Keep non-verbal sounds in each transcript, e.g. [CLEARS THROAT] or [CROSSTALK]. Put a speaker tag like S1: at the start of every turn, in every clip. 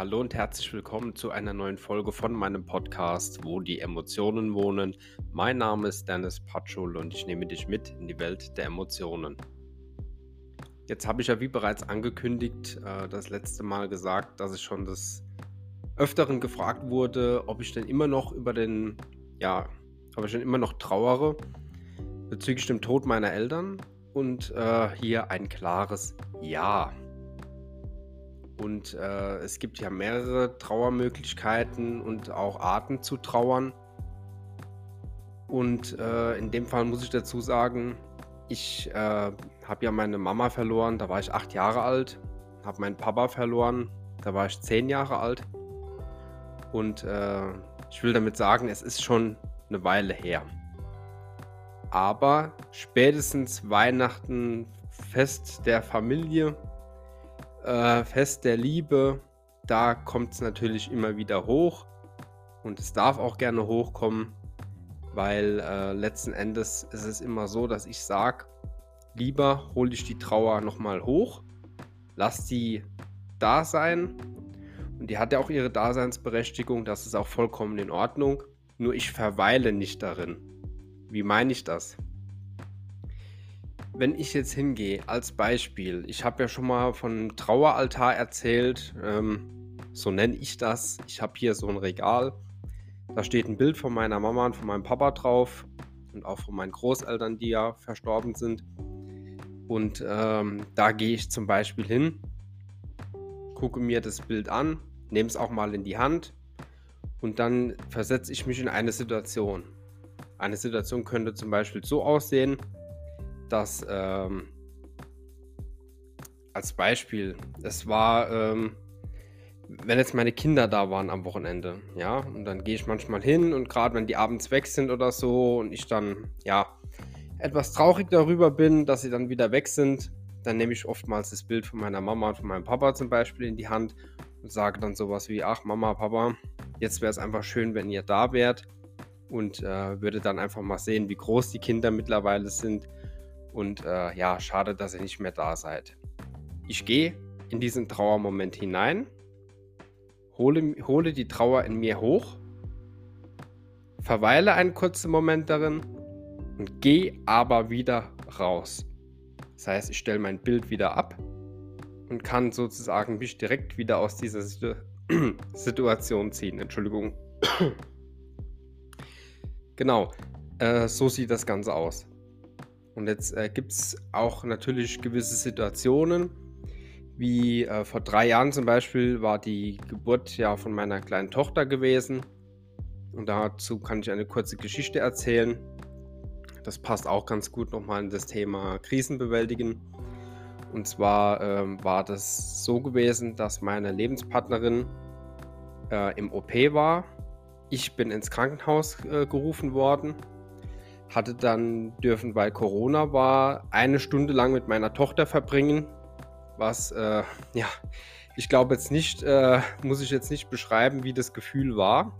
S1: hallo und herzlich willkommen zu einer neuen Folge von meinem Podcast, wo die Emotionen wohnen. Mein Name ist Dennis Patschul und ich nehme dich mit in die Welt der Emotionen. Jetzt habe ich ja wie bereits angekündigt, äh, das letzte Mal gesagt, dass ich schon des Öfteren gefragt wurde, ob ich denn immer noch über den, ja, ob ich denn immer noch trauere bezüglich dem Tod meiner Eltern. Und äh, hier ein klares Ja. Und äh, es gibt ja mehrere Trauermöglichkeiten und auch Arten zu trauern. Und äh, in dem Fall muss ich dazu sagen, ich äh, habe ja meine Mama verloren, da war ich acht Jahre alt, habe meinen Papa verloren, da war ich zehn Jahre alt. Und äh, ich will damit sagen, es ist schon eine Weile her. Aber spätestens Weihnachten, Fest der Familie, äh, Fest der Liebe, da kommt es natürlich immer wieder hoch und es darf auch gerne hochkommen, weil äh, letzten Endes ist es immer so, dass ich sage, lieber hole ich die Trauer nochmal hoch, lass die da sein und die hat ja auch ihre Daseinsberechtigung, das ist auch vollkommen in Ordnung, nur ich verweile nicht darin. Wie meine ich das? Wenn ich jetzt hingehe, als Beispiel, ich habe ja schon mal von Traueraltar erzählt, ähm, so nenne ich das. Ich habe hier so ein Regal, da steht ein Bild von meiner Mama und von meinem Papa drauf und auch von meinen Großeltern, die ja verstorben sind. Und ähm, da gehe ich zum Beispiel hin, gucke mir das Bild an, nehme es auch mal in die Hand und dann versetze ich mich in eine Situation. Eine Situation könnte zum Beispiel so aussehen, dass ähm, als Beispiel, es war, ähm, wenn jetzt meine Kinder da waren am Wochenende, ja, und dann gehe ich manchmal hin und gerade wenn die abends weg sind oder so und ich dann, ja, etwas traurig darüber bin, dass sie dann wieder weg sind, dann nehme ich oftmals das Bild von meiner Mama und von meinem Papa zum Beispiel in die Hand und sage dann sowas wie, ach Mama, Papa, jetzt wäre es einfach schön, wenn ihr da wärt und äh, würde dann einfach mal sehen, wie groß die Kinder mittlerweile sind und äh, ja, schade, dass ihr nicht mehr da seid. Ich gehe in diesen Trauermoment hinein, hole, hole die Trauer in mir hoch, verweile einen kurzen Moment darin und gehe aber wieder raus. Das heißt, ich stelle mein Bild wieder ab und kann sozusagen mich direkt wieder aus dieser Situ [CLEARS THROAT] Situation ziehen. Entschuldigung. [CLEARS THROAT] genau, äh, so sieht das Ganze aus. Und jetzt äh, gibt es auch natürlich gewisse Situationen, wie äh, vor drei Jahren zum Beispiel war die Geburt ja von meiner kleinen Tochter gewesen. Und dazu kann ich eine kurze Geschichte erzählen. Das passt auch ganz gut nochmal in das Thema Krisenbewältigen. Und zwar ähm, war das so gewesen, dass meine Lebenspartnerin äh, im OP war. Ich bin ins Krankenhaus äh, gerufen worden hatte dann dürfen, weil Corona war, eine Stunde lang mit meiner Tochter verbringen. Was, äh, ja, ich glaube jetzt nicht, äh, muss ich jetzt nicht beschreiben, wie das Gefühl war.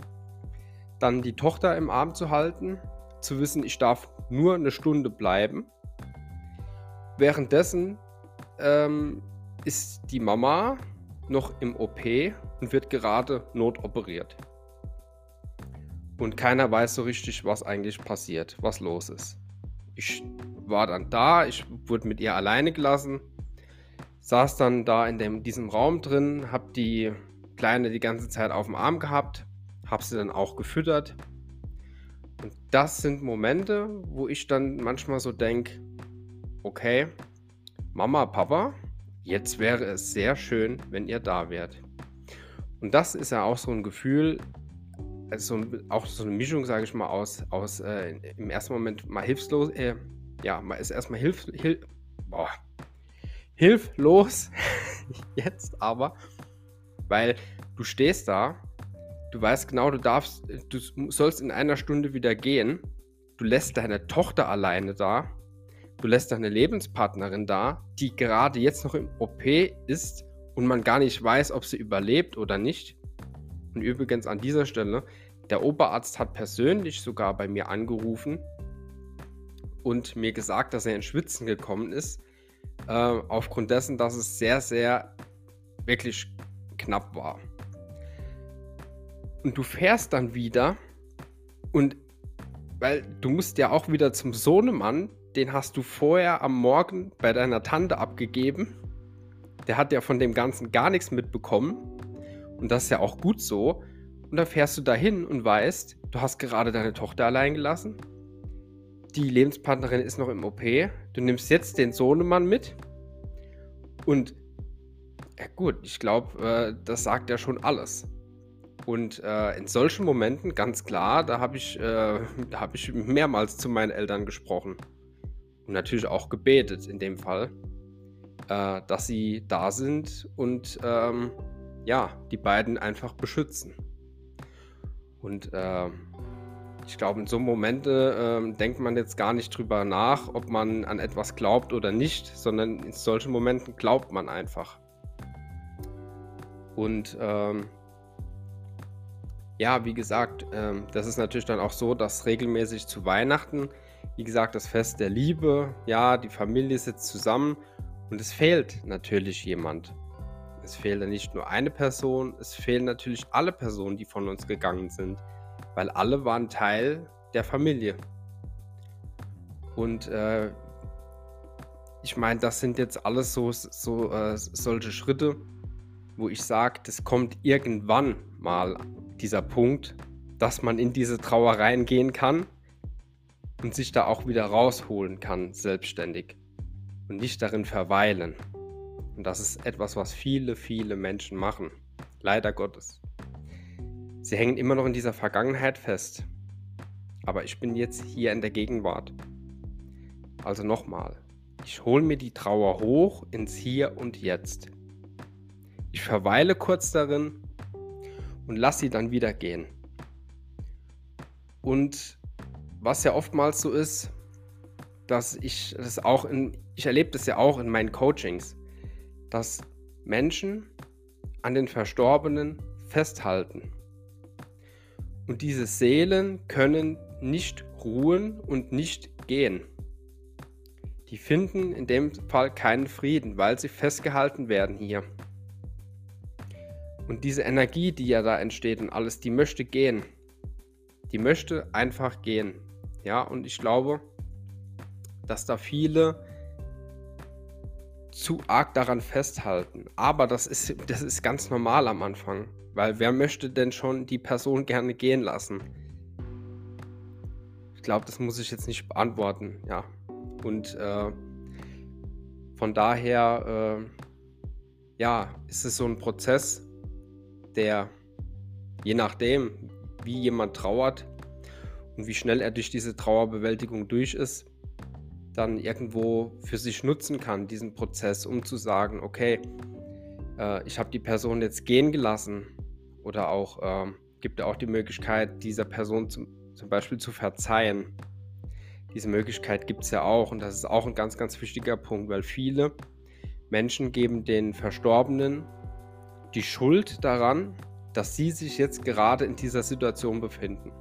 S1: Dann die Tochter im Arm zu halten, zu wissen, ich darf nur eine Stunde bleiben. Währenddessen ähm, ist die Mama noch im OP und wird gerade notoperiert. Und keiner weiß so richtig, was eigentlich passiert, was los ist. Ich war dann da, ich wurde mit ihr alleine gelassen, saß dann da in dem, diesem Raum drin, hab die Kleine die ganze Zeit auf dem Arm gehabt, hab sie dann auch gefüttert. Und das sind Momente, wo ich dann manchmal so denke, okay, Mama, Papa, jetzt wäre es sehr schön, wenn ihr da wärt. Und das ist ja auch so ein Gefühl, also auch so eine Mischung, sage ich mal, aus, aus äh, im ersten Moment mal hilflos, äh, ja, man ist erstmal hilf, hilf, boah, hilflos, [LAUGHS] jetzt aber, weil du stehst da, du weißt genau, du darfst, du sollst in einer Stunde wieder gehen, du lässt deine Tochter alleine da, du lässt deine Lebenspartnerin da, die gerade jetzt noch im OP ist und man gar nicht weiß, ob sie überlebt oder nicht und übrigens an dieser Stelle, der Oberarzt hat persönlich sogar bei mir angerufen und mir gesagt, dass er in Schwitzen gekommen ist, äh, aufgrund dessen, dass es sehr, sehr wirklich knapp war. Und du fährst dann wieder und weil du musst ja auch wieder zum Sohnemann, den hast du vorher am Morgen bei deiner Tante abgegeben. Der hat ja von dem Ganzen gar nichts mitbekommen. Und das ist ja auch gut so. Und dann fährst du dahin und weißt, du hast gerade deine Tochter allein gelassen. Die Lebenspartnerin ist noch im OP. Du nimmst jetzt den Sohnemann mit. Und ja gut, ich glaube, äh, das sagt ja schon alles. Und äh, in solchen Momenten, ganz klar, da habe ich, äh, hab ich mehrmals zu meinen Eltern gesprochen. Und natürlich auch gebetet in dem Fall, äh, dass sie da sind und ähm, ja, die beiden einfach beschützen. Und ähm, ich glaube, in so Momente äh, denkt man jetzt gar nicht drüber nach, ob man an etwas glaubt oder nicht, sondern in solchen Momenten glaubt man einfach. Und ähm, ja, wie gesagt, ähm, das ist natürlich dann auch so, dass regelmäßig zu Weihnachten, wie gesagt, das Fest der Liebe, ja, die Familie sitzt zusammen und es fehlt natürlich jemand. Es fehlt nicht nur eine Person, es fehlen natürlich alle Personen, die von uns gegangen sind, weil alle waren Teil der Familie. Und äh, ich meine, das sind jetzt alles so, so äh, solche Schritte, wo ich sage, das kommt irgendwann mal dieser Punkt, dass man in diese Trauereien gehen kann und sich da auch wieder rausholen kann, selbstständig und nicht darin verweilen. Und das ist etwas, was viele, viele Menschen machen. Leider Gottes. Sie hängen immer noch in dieser Vergangenheit fest. Aber ich bin jetzt hier in der Gegenwart. Also nochmal, ich hole mir die Trauer hoch ins Hier und Jetzt. Ich verweile kurz darin und lass sie dann wieder gehen. Und was ja oftmals so ist, dass ich das auch in, ich erlebe das ja auch in meinen Coachings, dass Menschen an den Verstorbenen festhalten. Und diese Seelen können nicht ruhen und nicht gehen. Die finden in dem Fall keinen Frieden, weil sie festgehalten werden hier. Und diese Energie, die ja da entsteht und alles, die möchte gehen. Die möchte einfach gehen. Ja, und ich glaube, dass da viele zu arg daran festhalten. Aber das ist, das ist ganz normal am Anfang. Weil wer möchte denn schon die Person gerne gehen lassen? Ich glaube, das muss ich jetzt nicht beantworten. Ja. Und äh, von daher, äh, ja, ist es so ein Prozess, der je nachdem, wie jemand trauert und wie schnell er durch diese Trauerbewältigung durch ist, dann irgendwo für sich nutzen kann, diesen Prozess, um zu sagen, okay, äh, ich habe die Person jetzt gehen gelassen oder auch äh, gibt auch die Möglichkeit, dieser Person zum, zum Beispiel zu verzeihen. Diese Möglichkeit gibt es ja auch und das ist auch ein ganz, ganz wichtiger Punkt, weil viele Menschen geben den Verstorbenen die Schuld daran, dass sie sich jetzt gerade in dieser Situation befinden.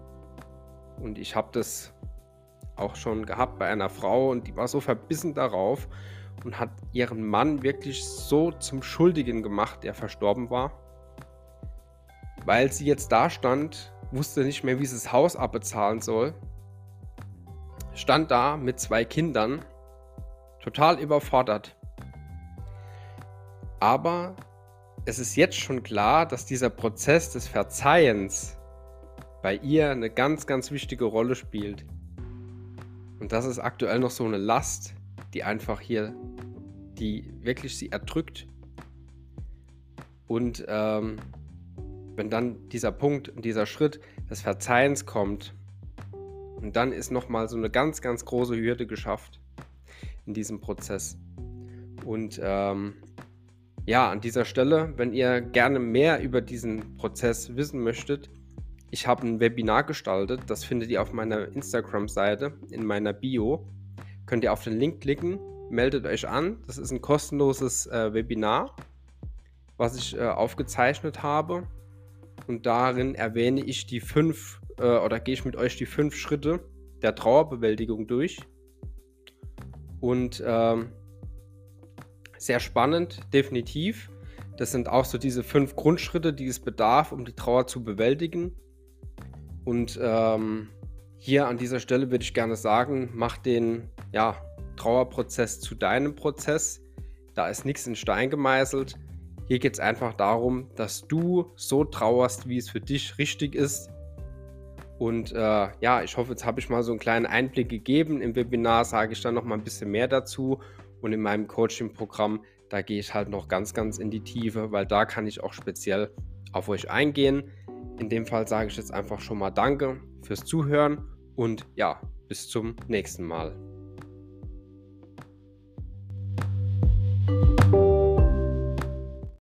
S1: Und ich habe das auch schon gehabt bei einer Frau und die war so verbissen darauf und hat ihren Mann wirklich so zum Schuldigen gemacht, der verstorben war. Weil sie jetzt da stand, wusste nicht mehr, wie sie das Haus abbezahlen soll. Stand da mit zwei Kindern, total überfordert. Aber es ist jetzt schon klar, dass dieser Prozess des Verzeihens bei ihr eine ganz, ganz wichtige Rolle spielt. Und das ist aktuell noch so eine Last, die einfach hier, die wirklich sie erdrückt. Und ähm, wenn dann dieser Punkt, dieser Schritt des Verzeihens kommt, und dann ist nochmal so eine ganz, ganz große Hürde geschafft in diesem Prozess. Und ähm, ja, an dieser Stelle, wenn ihr gerne mehr über diesen Prozess wissen möchtet, ich habe ein Webinar gestaltet, das findet ihr auf meiner Instagram-Seite in meiner Bio. Könnt ihr auf den Link klicken, meldet euch an. Das ist ein kostenloses äh, Webinar, was ich äh, aufgezeichnet habe. Und darin erwähne ich die fünf äh, oder gehe ich mit euch die fünf Schritte der Trauerbewältigung durch. Und ähm, sehr spannend, definitiv. Das sind auch so diese fünf Grundschritte, die es bedarf, um die Trauer zu bewältigen. Und ähm, hier an dieser Stelle würde ich gerne sagen, mach den ja, Trauerprozess zu deinem Prozess. Da ist nichts in Stein gemeißelt. Hier geht es einfach darum, dass du so trauerst, wie es für dich richtig ist. Und äh, ja, ich hoffe, jetzt habe ich mal so einen kleinen Einblick gegeben. Im Webinar sage ich dann noch mal ein bisschen mehr dazu. Und in meinem Coaching-Programm, da gehe ich halt noch ganz, ganz in die Tiefe, weil da kann ich auch speziell auf euch eingehen. In dem Fall sage ich jetzt einfach schon mal Danke fürs Zuhören und ja, bis zum nächsten Mal.